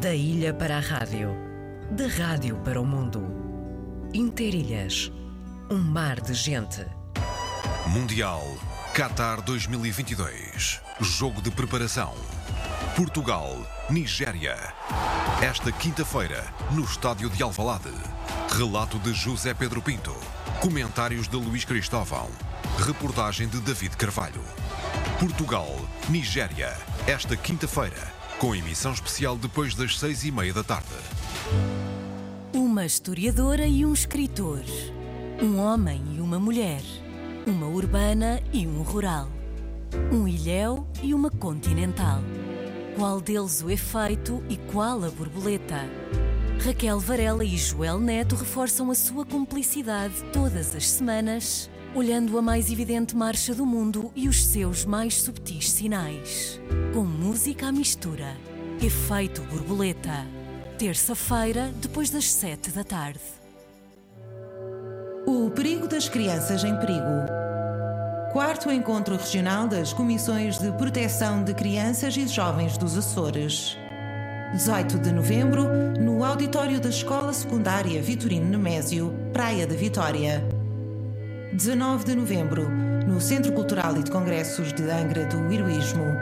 Da ilha para a rádio, da rádio para o mundo. Interilhas, um mar de gente. Mundial Qatar 2022. Jogo de preparação. Portugal, Nigéria. Esta quinta-feira, no estádio de Alvalade. Relato de José Pedro Pinto. Comentários de Luís Cristóvão. Reportagem de David Carvalho. Portugal, Nigéria. Esta quinta-feira, com emissão especial depois das seis e meia da tarde. Uma historiadora e um escritor. Um homem e uma mulher. Uma urbana e um rural. Um ilhéu e uma continental. Qual deles o efeito e qual a borboleta? Raquel Varela e Joel Neto reforçam a sua cumplicidade todas as semanas, olhando a mais evidente marcha do mundo e os seus mais subtis sinais. Com música à mistura. Efeito borboleta. Terça-feira, depois das sete da tarde. O perigo das crianças em perigo. Quarto Encontro Regional das Comissões de Proteção de Crianças e Jovens dos Açores. 18 de novembro, no auditório da Escola Secundária Vitorino Nemésio, Praia da Vitória. 19 de novembro, no Centro Cultural e de Congressos de Angra do Heroísmo.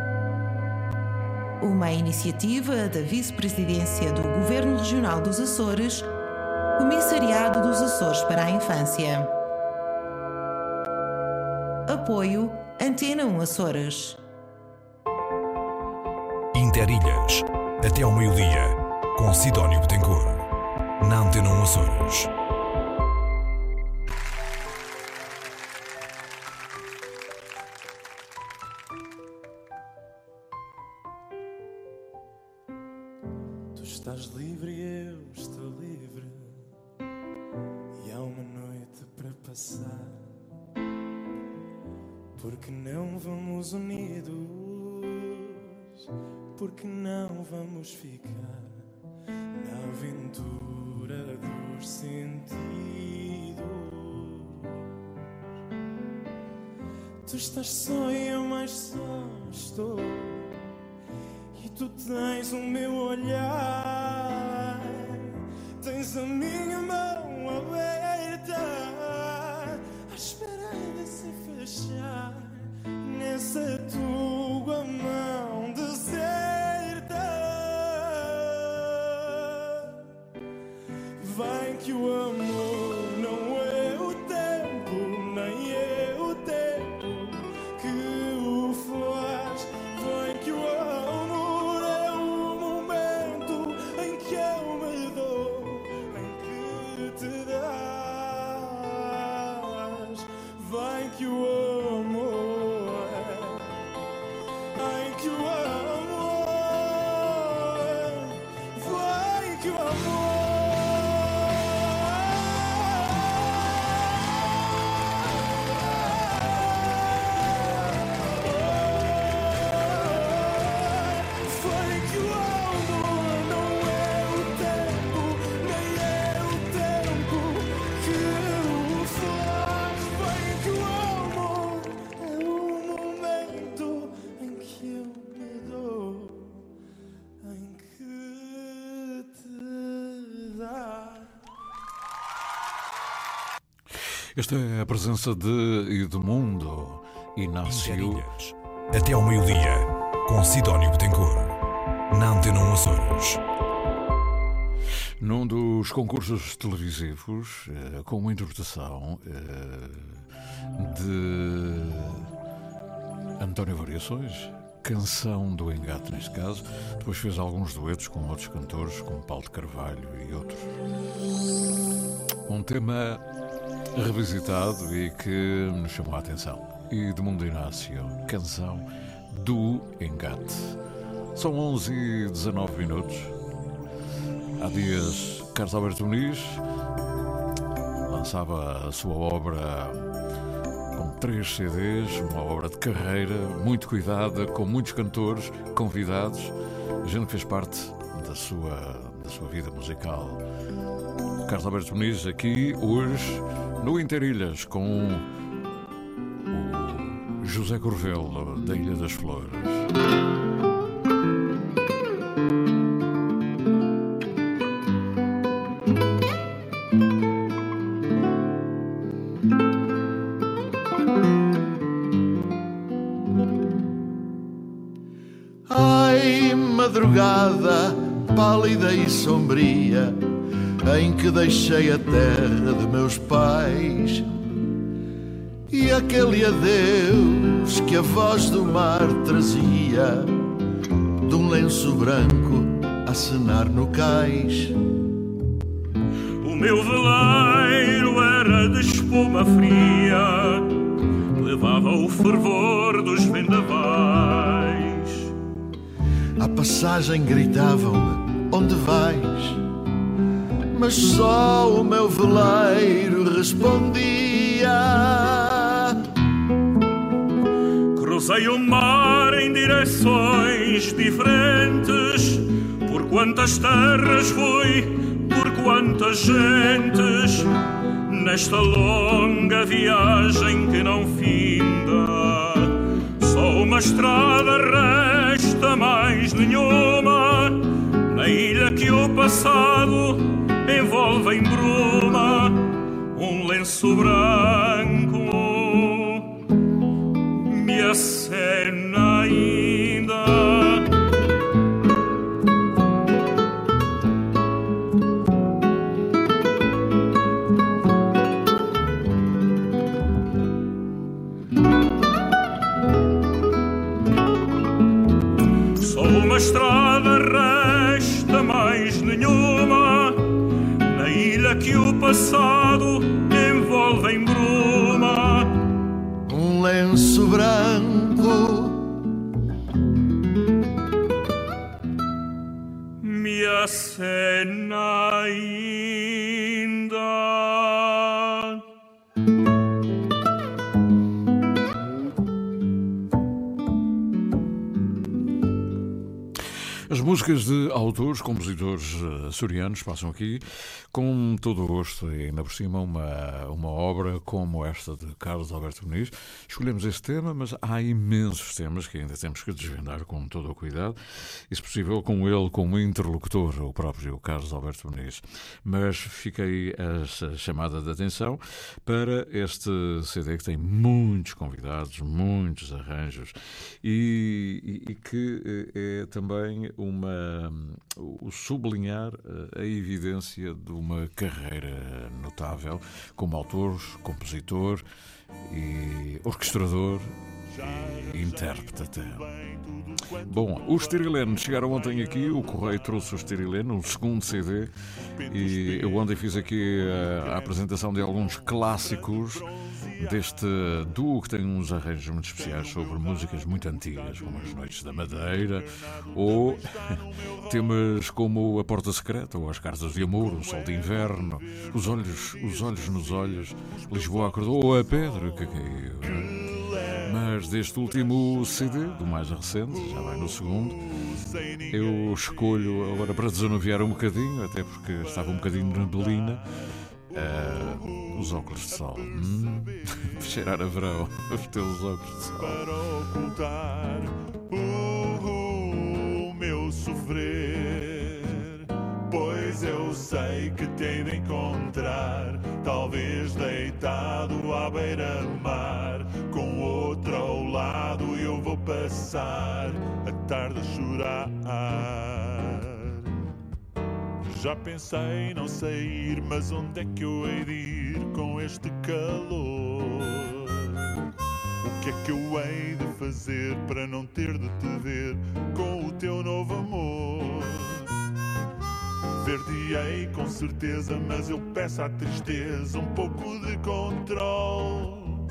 Uma iniciativa da Vice-Presidência do Governo Regional dos Açores, Comissariado dos Açores para a Infância. Apoio Antena 1 Açores. Interilhas, até ao meio-dia, com Sidónio Betancourt, na Antena 1 Açores. Tens a minha mão aberta, à espera de se fechar nessa tua mão deserta. Vai que o Esta é a presença de Edmundo Inácio. Interilhas, até ao meio-dia, com Sidónio Betancourt, na Antena 1 Açores. Num dos concursos televisivos, eh, com uma interpretação eh, de António Variações, canção do engate neste caso, depois fez alguns duetos com outros cantores, como Paulo de Carvalho e outros. Um tema revisitado e que nos chamou a atenção. Edmundo Inácio, canção do engate. São 11 e 19 minutos. Há dias, Carlos Alberto Muniz lançava a sua obra com três CDs, uma obra de carreira muito cuidada, com muitos cantores convidados, gente que fez parte da sua, da sua vida musical. Carlos Alberto Muniz aqui hoje no Interilhas, com o José Corvelo, da Ilha das Flores. Ai, madrugada pálida e sombria em que deixei a terra de meus pais. E aquele adeus que a voz do mar trazia de um lenço branco a cenar no cais. O meu veleiro era de espuma fria, levava o fervor dos vendavais. À passagem gritavam-me: Onde vais? Mas só o meu veleiro respondia. Cruzei o mar em direções diferentes, por quantas terras fui, por quantas gentes, nesta longa viagem que não finda. Só uma estrada resta mais nenhuma, na ilha que o passado envolve em bruma, um lenço branco me acena ainda. Só uma estrada resta mais nenhuma na ilha que o passado envolve em bruma. Um lenço branco me acena músicas de autores, compositores eh, açorianos passam aqui com todo o gosto e ainda por cima uma, uma obra como esta de Carlos Alberto Muniz. Escolhemos este tema, mas há imensos temas que ainda temos que desvendar com todo o cuidado e, se possível, com ele como interlocutor, o próprio Carlos Alberto Muniz. Mas fiquei a chamada de atenção para este CD que tem muitos convidados, muitos arranjos e, e- e que eh, é também uma o sublinhar eh, a evidência de uma carreira notável como autor, compositor e orquestrador e intérprete até. Bom, os Tirilene chegaram ontem aqui, o Correio trouxe os Tirilene, o segundo CD, e eu ontem fiz aqui a, a apresentação de alguns clássicos deste duo que tem uns arranjos muito especiais sobre músicas muito antigas, como As Noites da Madeira, ou temas como A Porta Secreta, ou As Cartas de Amor, O Sol de Inverno, Os Olhos, os olhos nos Olhos, Lisboa acordou, ou A Pedra que caiu. Mas deste último CD, do mais recente, já vai no segundo, eu escolho agora para desanuviar um bocadinho, até porque estava um bocadinho de neblina, ah, os óculos de sol. Hum, cheirar a verão, os teus óculos de sol. para ocultar o meu sofrer. Pois eu sei que tenho de encontrar, talvez deitado à beira-mar, com outro ao lado eu vou passar a tarde a chorar. Já pensei não sair, mas onde é que eu hei de ir com este calor? O que é que eu hei de fazer para não ter de te ver com o teu novo amor? Ver-te-ei com certeza, mas eu peço à tristeza um pouco de controle.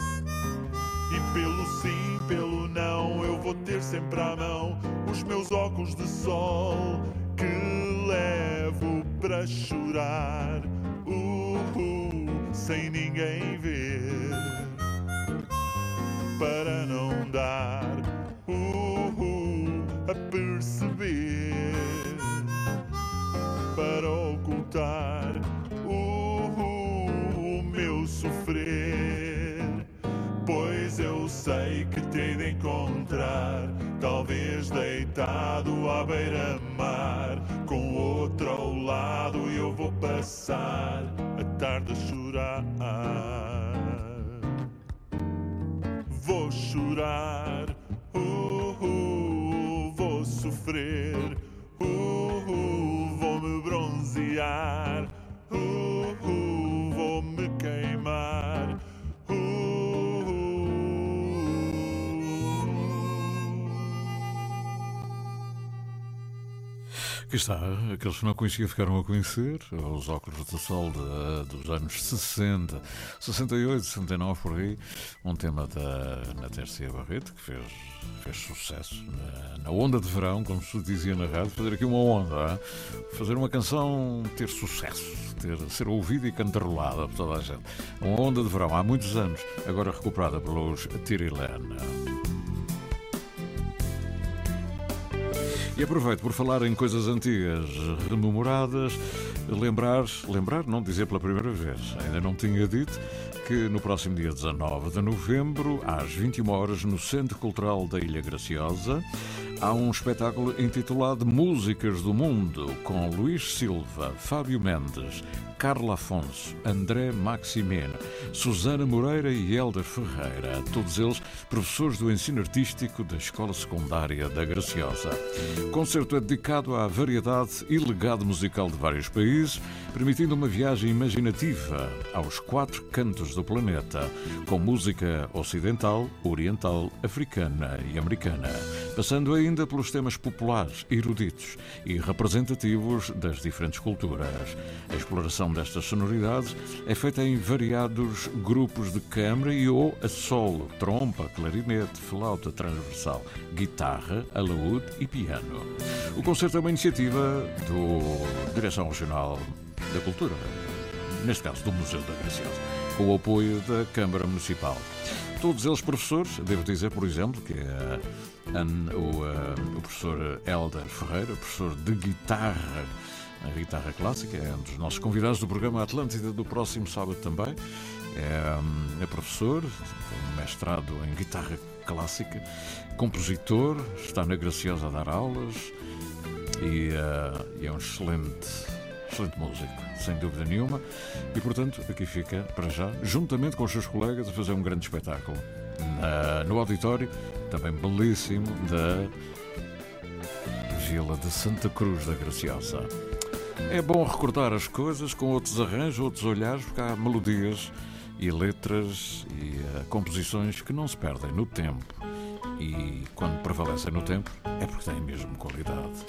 E pelo sim, pelo não, eu vou ter sempre à mão os meus óculos de sol que levo para chorar, uh, sem ninguém ver, para não dar uh, a perceber, para ocultar uh, o meu sofrer. Pois eu sei que te de encontrar, Talvez deitado à beira-mar, com outro ao lado eu vou passar a tarde a chorar. Vou chorar, uh, uh, vou sofrer, uh, vou me bronzear. Aqui está, aqueles que não conhecia ficaram a conhecer, os óculos de sol de, dos anos 60, 68, 69 por aí, um tema da Natércia Barreto que fez, fez sucesso na, na, onda de verão, como se dizia na rádio, fazer aqui uma onda, fazer uma canção ter sucesso, ter, ser ouvida e cantarolada por toda a gente. Uma onda de verão há muitos anos, agora recuperada pelos Tirilena. E aproveito por falar em coisas antigas, rememoradas, lembrar, lembrar, não dizer pela primeira vez, ainda não tinha dito, que no próximo dia 19 de novembro, às 21 horas, no Centro Cultural da Ilha Graciosa, há um espetáculo intitulado Músicas do Mundo, com Luís Silva, Fábio Mendes, Carla Afonso, André Maximeno, Susana Moreira e Helder Ferreira, todos eles professores do ensino artístico da Escola Secundária da Graciosa. Concerto é dedicado à variedade e legado musical de vários países, permitindo uma viagem imaginativa aos quatro cantos do planeta, com música ocidental, oriental, africana e americana, passando ainda pelos temas populares, eruditos e representativos das diferentes culturas. A exploração destas sonoridades é feita em variados grupos de câmara e ou a solo, trompa, clarinete, flauta transversal, guitarra, alaúde e piano. O concerto é uma iniciativa do Direção Regional da Cultura, neste caso do Museu da Graciosa, com o apoio da Câmara Municipal. Todos eles professores, devo dizer, por exemplo, que é o, o professor Helder Ferreira, professor de guitarra a guitarra clássica, é um dos nossos convidados do programa Atlântida do próximo sábado também. É, é professor, tem um mestrado em guitarra clássica, compositor, está na Graciosa a dar aulas e, uh, e é um excelente, excelente músico, sem dúvida nenhuma. E portanto, aqui fica, para já, juntamente com os seus colegas, a fazer um grande espetáculo na, no auditório, também belíssimo, da Vila de Santa Cruz da Graciosa. É bom recordar as coisas com outros arranjos, outros olhares, porque há melodias e letras e uh, composições que não se perdem no tempo. E quando prevalecem no tempo, é porque têm mesmo qualidade.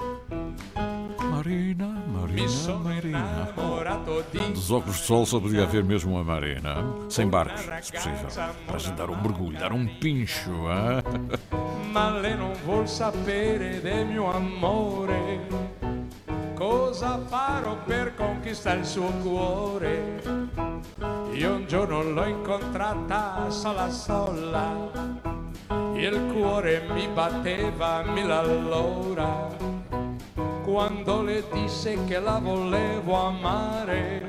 Marina, Marina, Marina. Oh, dos óculos de sol só podia haver mesmo uma Marina. Sem barcos, se possível. Para a gente dar um mergulho, dar um pincho. Ma lei non vuol sapere del mio amore cosa farò per conquistare il suo cuore. Io un giorno l'ho incontrata sola sola, il cuore mi batteva mille all'ora. Quando le disse che la volevo amare,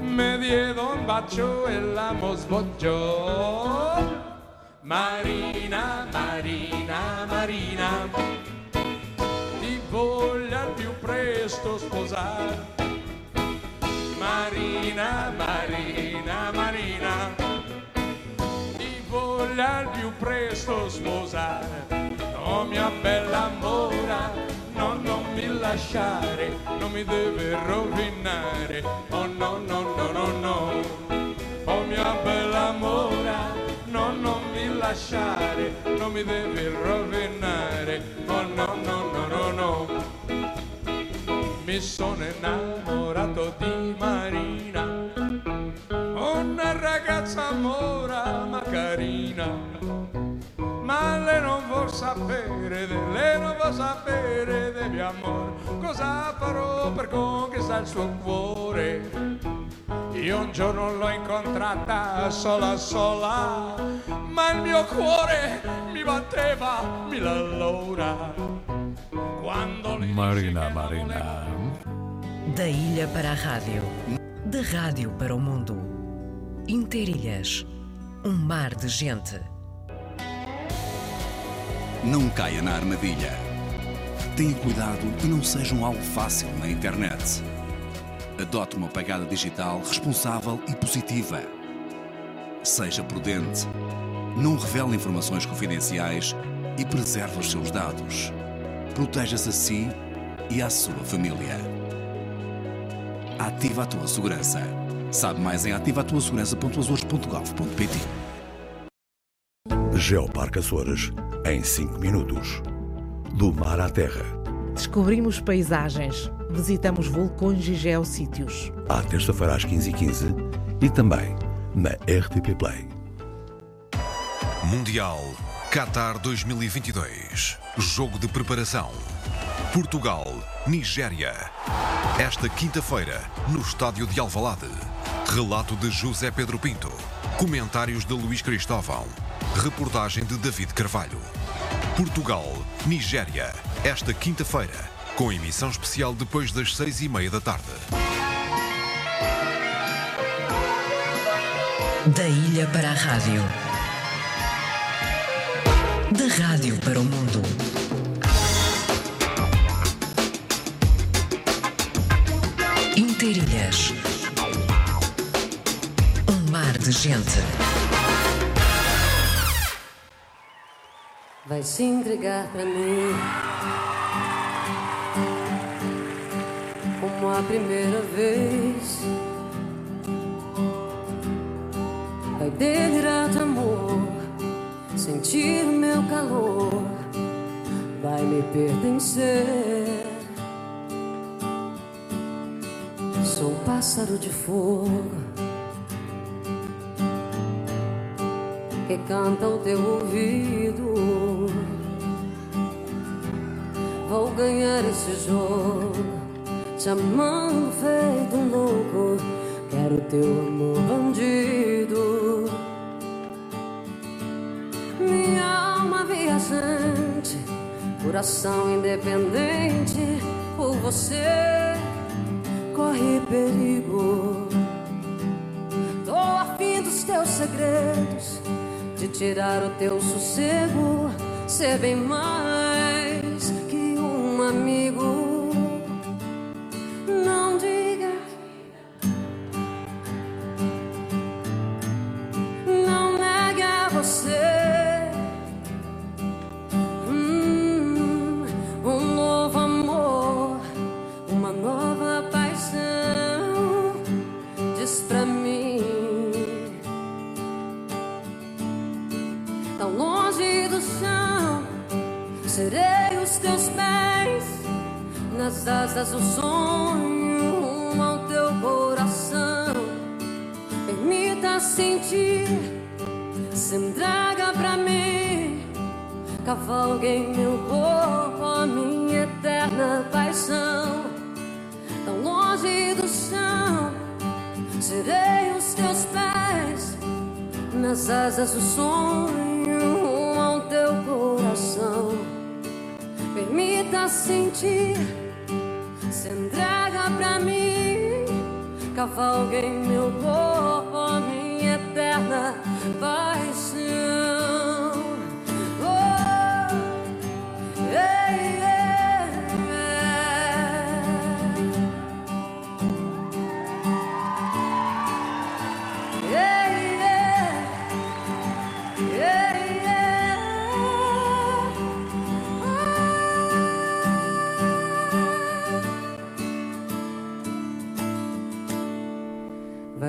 mi diede un bacio e l'amo sbocciò. Marina, Marina, Marina voglia al più presto sposare. Marina, Marina, Marina, ti voglia al più presto sposare. Oh mia bella amora, no, non mi lasciare, non mi deve rovinare. Oh no, no, no, no, no. Oh mia bella amora, no, non mi lasciare, non mi deve rovinare. Oh no, no, no, no, no. Mi sono innamorato di Marina, una ragazza mora ma carina. Ma lei non vuol sapere, de, lei non vuol sapere del mio amore, cosa farò per conquistare il suo cuore. Io un giorno l'ho incontrata sola sola, ma il mio cuore mi batteva mille all'ora. Quando Marina, Marina. Da ilha para a rádio, da rádio para o mundo. Interilhas, um mar de gente. Não caia na armadilha. Tenha cuidado e não seja um alvo fácil na internet. Adote uma pegada digital responsável e positiva. Seja prudente. Não revele informações confidenciais e preserve os seus dados. Proteja-se a si e à sua família. Ativa a tua segurança. Sabe mais em ativatuasegurança.azores.gov.pt Geoparque Açores, em 5 minutos. Do mar à terra, descobrimos paisagens, visitamos vulcões e geossítios. À terça-feira às 15h15 e também na RTP Play. Mundial Qatar 2022. Jogo de preparação. Portugal, Nigéria. Esta quinta-feira, no estádio de Alvalade. Relato de José Pedro Pinto. Comentários de Luís Cristóvão. Reportagem de David Carvalho. Portugal, Nigéria. Esta quinta-feira, com emissão especial depois das seis e meia da tarde. Da ilha para a rádio. Da rádio para o mundo. Interilhas. Um mar de gente. Vai se entregar pra mim como a primeira vez. Vai delirar de amor, sentir meu calor, vai me pertencer. Pássaro de fogo que canta ao teu ouvido. Vou ganhar esse jogo, te amando feito um louco. Quero teu amor bandido. Minha alma viajante, coração independente. Por você corre perigo. Tô afim dos teus segredos de tirar o teu sossego, ser bem mais asas do sonho, rumo ao teu coração. Permita sentir, se entrega pra mim. Cavalgue em meu corpo a minha eterna paixão. Tão longe do chão, serei os teus pés nas asas do sonho Cavalgue em meu corpo a minha eterna paixão.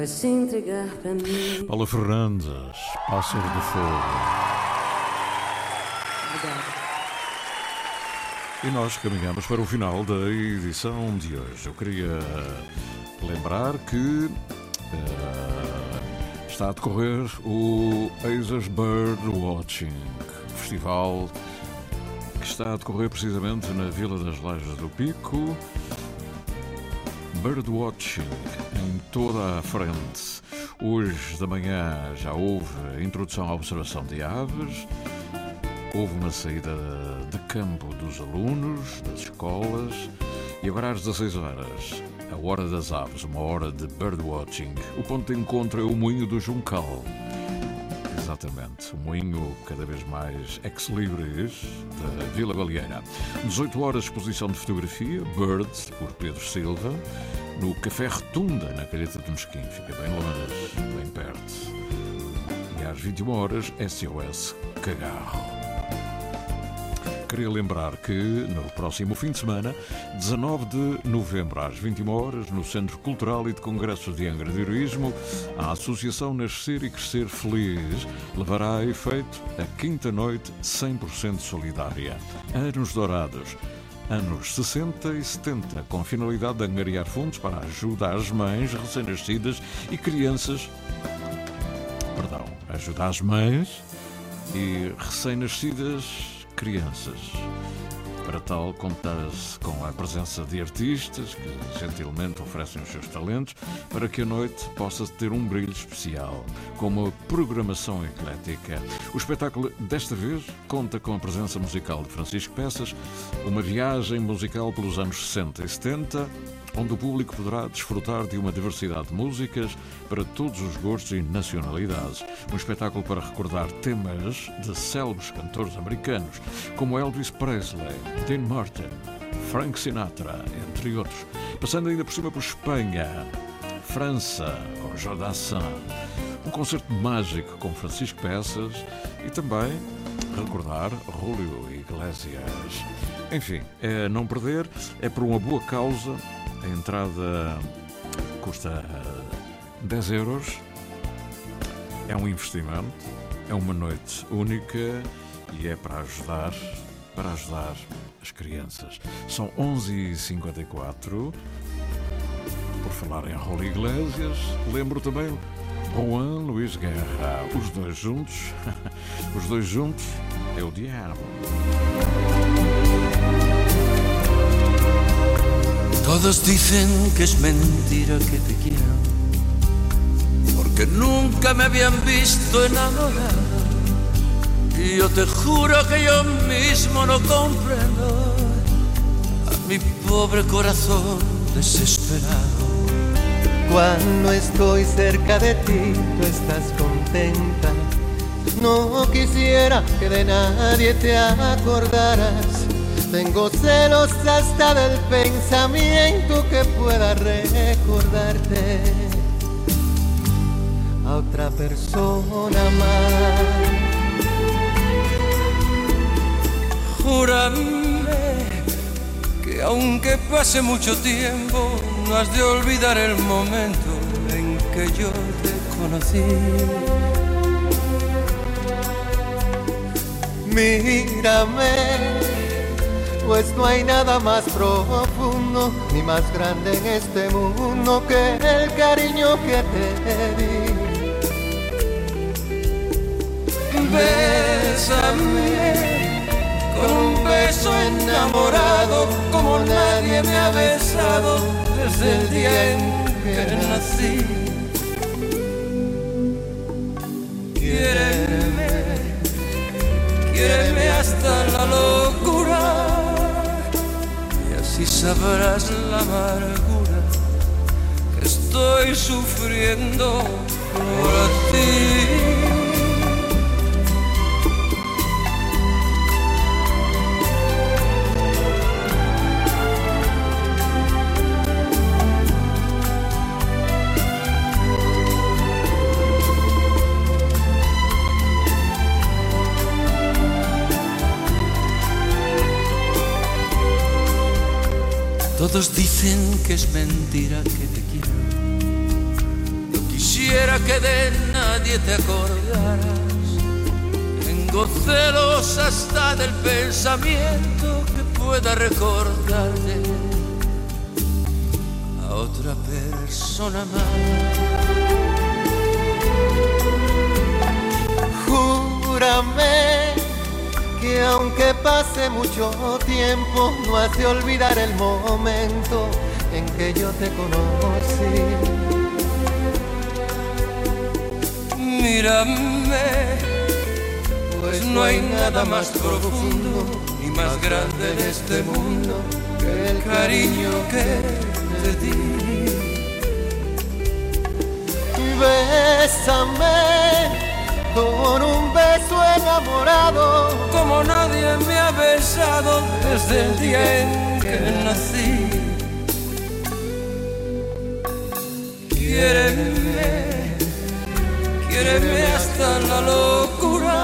Vai se entregar pra mim. Paula Fernandes, Pássaro de Fogo. Obrigada. E nós caminhamos para o final da edição de hoje. Eu queria lembrar que eh, está a decorrer o Azers Bird Watching Festival que está a decorrer precisamente na Vila das Lajes do Pico. Birdwatching em toda a frente. Hoje da manhã já houve a introdução à observação de aves, houve uma saída de campo dos alunos, das escolas, e agora às 16 horas, a hora das aves, uma hora de birdwatching. O ponto de encontro é o Moinho do Juncal. Exatamente, o moinho cada vez mais ex-libris da Vila Baleeira. 18 horas, exposição de fotografia, Birds, por Pedro Silva, no Café Retunda, na Calheta de Mosquim. Fica bem longe, bem perto. E às 21 horas, SOS Cagarro. Queria lembrar que no próximo fim de semana, 19 de novembro, às 21 horas, no Centro Cultural e de Congressos de Angra de Heroísmo, a Associação Nascer e Crescer Feliz levará a efeito a quinta noite 100% solidária. Anos Dourados. anos 60 e 70, com a finalidade de angariar fundos para a ajuda às mães recém-nascidas e crianças. Perdão, ajuda às mães e recém-nascidas crianças. Para tal, conta-se com a presença de artistas que gentilmente oferecem os seus talentos para que a noite possa ter um brilho especial, com uma programação eclética. O espetáculo, desta vez, conta com a presença musical de Francisco Peças, uma viagem musical pelos anos 60 e 70, onde o público poderá desfrutar de uma diversidade de músicas para todos os gostos e nacionalidades. Um espetáculo para recordar temas de célebres cantores americanos, como Elvis Presley, Dean Martin, Frank Sinatra, entre outros. Passando ainda por cima por Espanha, França, com Jordan Um concerto mágico com Francisco Peças e também recordar Julio Iglesias. Enfim, é não perder, é por uma boa causa a entrada custa 10 euros. É um investimento, é uma noite única e é para ajudar, para ajudar as crianças. São 11h54. Por falar em Raul Iglesias, lembro também Juan Luís Guerra. Os dois juntos, os dois juntos é o diabo. Todos dicen que es mentira que te quiero, porque nunca me habían visto enamorado. Y yo te juro que yo mismo no comprendo a mi pobre corazón desesperado. Cuando estoy cerca de ti, tú estás contenta. No quisiera que de nadie te acordaras tengo celos hasta del pensamiento que pueda recordarte a otra persona más. Júrame que aunque pase mucho tiempo, no has de olvidar el momento en que yo te conocí. Mírame pues no hay nada más profundo ni más grande en este mundo que el cariño que te di. Bésame con un beso enamorado como nadie me ha besado desde el día en que nací. Quiéreme, quiéreme hasta la locura y sabrás la amargura que estoy sufriendo por ti. Todos dicen que es mentira que te quiero. No quisiera que de nadie te acordaras. Tengo celos hasta del pensamiento que pueda recordarte a otra persona más. Júrame que aunque pase mucho tiempo, no hace olvidar el momento en que yo te conocí. Mírame, pues no hay nada más profundo ni más grande en este mundo que el cariño que te di. Bésame con un beso enamorado, como nadie me ha besado desde el día en que nací. Quiéreme, quiéreme hasta la locura,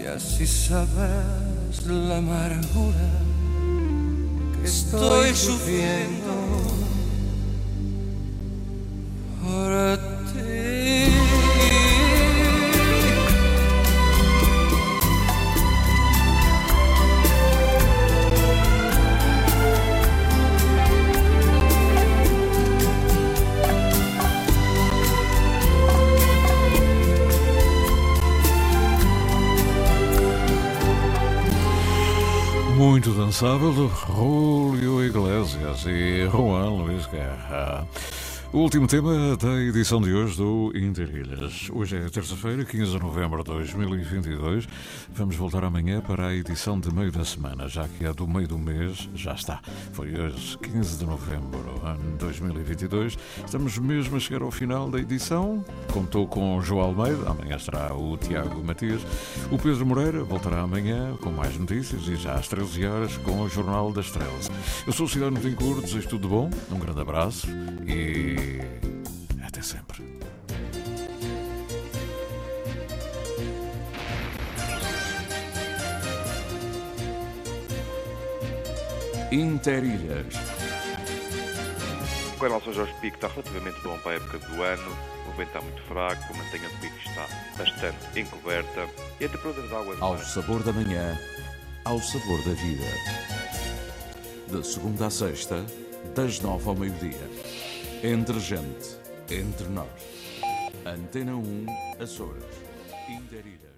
y así sabrás la amargura que estoy sufriendo incansável Julio Iglesias e Juan Luis Guerra. O último tema da edição de hoje do Interilhas. Hoje é terça-feira, 15 de novembro de 2022. Vamos voltar amanhã para a edição de meio da semana, já que a do meio do mês já está. Foi hoje, 15 de novembro, ano 2022. Estamos mesmo a chegar ao final da edição. Contou com João Almeida, amanhã estará o Tiago Matias. O Pedro Moreira voltará amanhã com mais notícias e já às 13 horas com o Jornal das 13. Eu sou o Cidade Tencourt, desejo tudo bom, um grande abraço e até sempre. Interilhas. O canal São Jorge Pico está relativamente bom para a época do ano. O vento está muito fraco, a mantenha do pico está bastante encoberta e a temperatura da água Ao sabor da manhã, ao sabor da vida. De segunda a sexta, das nove ao meio-dia. Entre gente, entre nós. Antena 1, Açores. Interilhas.